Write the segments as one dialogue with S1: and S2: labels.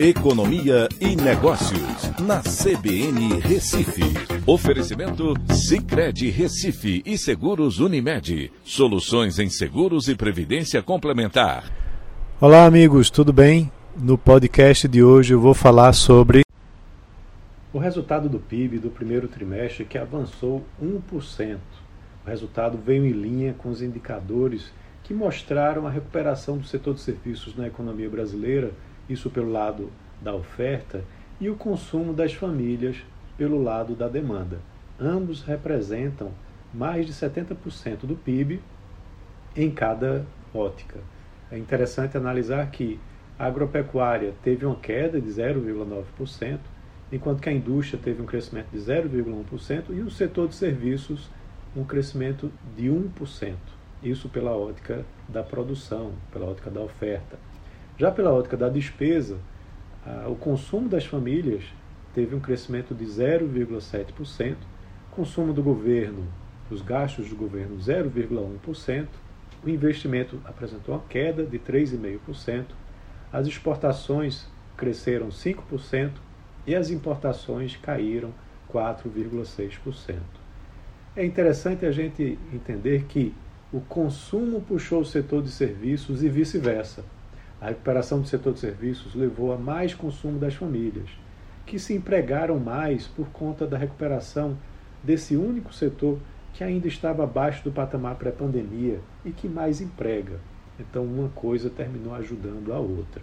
S1: Economia e Negócios, na CBN Recife. Oferecimento Cicred Recife e Seguros Unimed. Soluções em seguros e previdência complementar.
S2: Olá, amigos, tudo bem? No podcast de hoje eu vou falar sobre o resultado do PIB do primeiro trimestre que avançou 1%. O resultado veio em linha com os indicadores que mostraram a recuperação do setor de serviços na economia brasileira isso pelo lado da oferta, e o consumo das famílias pelo lado da demanda. Ambos representam mais de 70% do PIB em cada ótica. É interessante analisar que a agropecuária teve uma queda de 0,9%, enquanto que a indústria teve um crescimento de 0,1% e o setor de serviços um crescimento de 1%. Isso pela ótica da produção, pela ótica da oferta. Já pela ótica da despesa, o consumo das famílias teve um crescimento de 0,7%, consumo do governo, os gastos do governo 0,1%, o investimento apresentou uma queda de 3,5%, as exportações cresceram 5% e as importações caíram 4,6%. É interessante a gente entender que o consumo puxou o setor de serviços e vice-versa. A recuperação do setor de serviços levou a mais consumo das famílias, que se empregaram mais por conta da recuperação desse único setor que ainda estava abaixo do patamar pré-pandemia e que mais emprega. Então, uma coisa terminou ajudando a outra.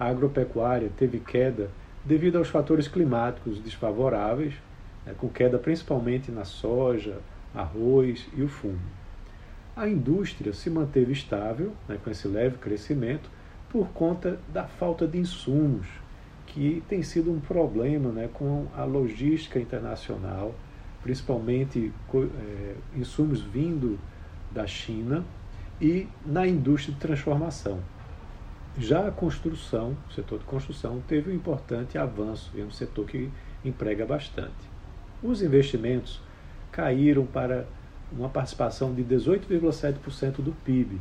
S2: A agropecuária teve queda devido aos fatores climáticos desfavoráveis, né, com queda principalmente na soja, arroz e o fumo. A indústria se manteve estável, né, com esse leve crescimento, por conta da falta de insumos, que tem sido um problema né, com a logística internacional, principalmente é, insumos vindo da China e na indústria de transformação. Já a construção, o setor de construção, teve um importante avanço, é um setor que emprega bastante. Os investimentos caíram para uma participação de 18,7% do PIB.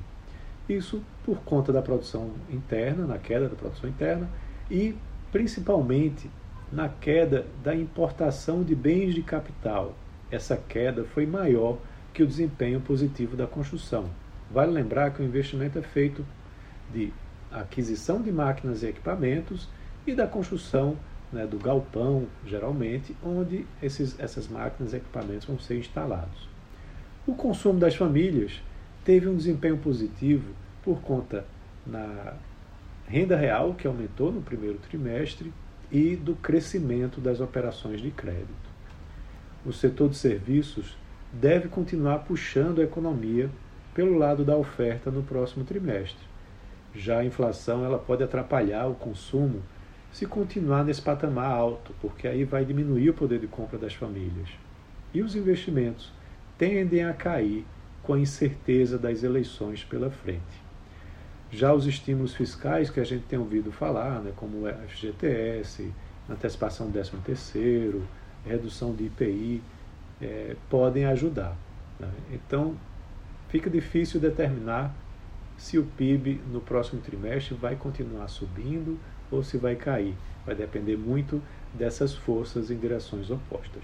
S2: Isso por conta da produção interna, na queda da produção interna, e principalmente na queda da importação de bens de capital. Essa queda foi maior que o desempenho positivo da construção. Vale lembrar que o investimento é feito de aquisição de máquinas e equipamentos e da construção né, do galpão, geralmente, onde esses, essas máquinas e equipamentos vão ser instalados. O consumo das famílias teve um desempenho positivo por conta na renda real, que aumentou no primeiro trimestre, e do crescimento das operações de crédito. O setor de serviços deve continuar puxando a economia pelo lado da oferta no próximo trimestre. Já a inflação ela pode atrapalhar o consumo se continuar nesse patamar alto, porque aí vai diminuir o poder de compra das famílias. E os investimentos tendem a cair com a incerteza das eleições pela frente. Já os estímulos fiscais que a gente tem ouvido falar, né, como o FGTS, antecipação do 13º, redução de IPI, é, podem ajudar. Né? Então, fica difícil determinar se o PIB no próximo trimestre vai continuar subindo ou se vai cair. Vai depender muito dessas forças em direções opostas.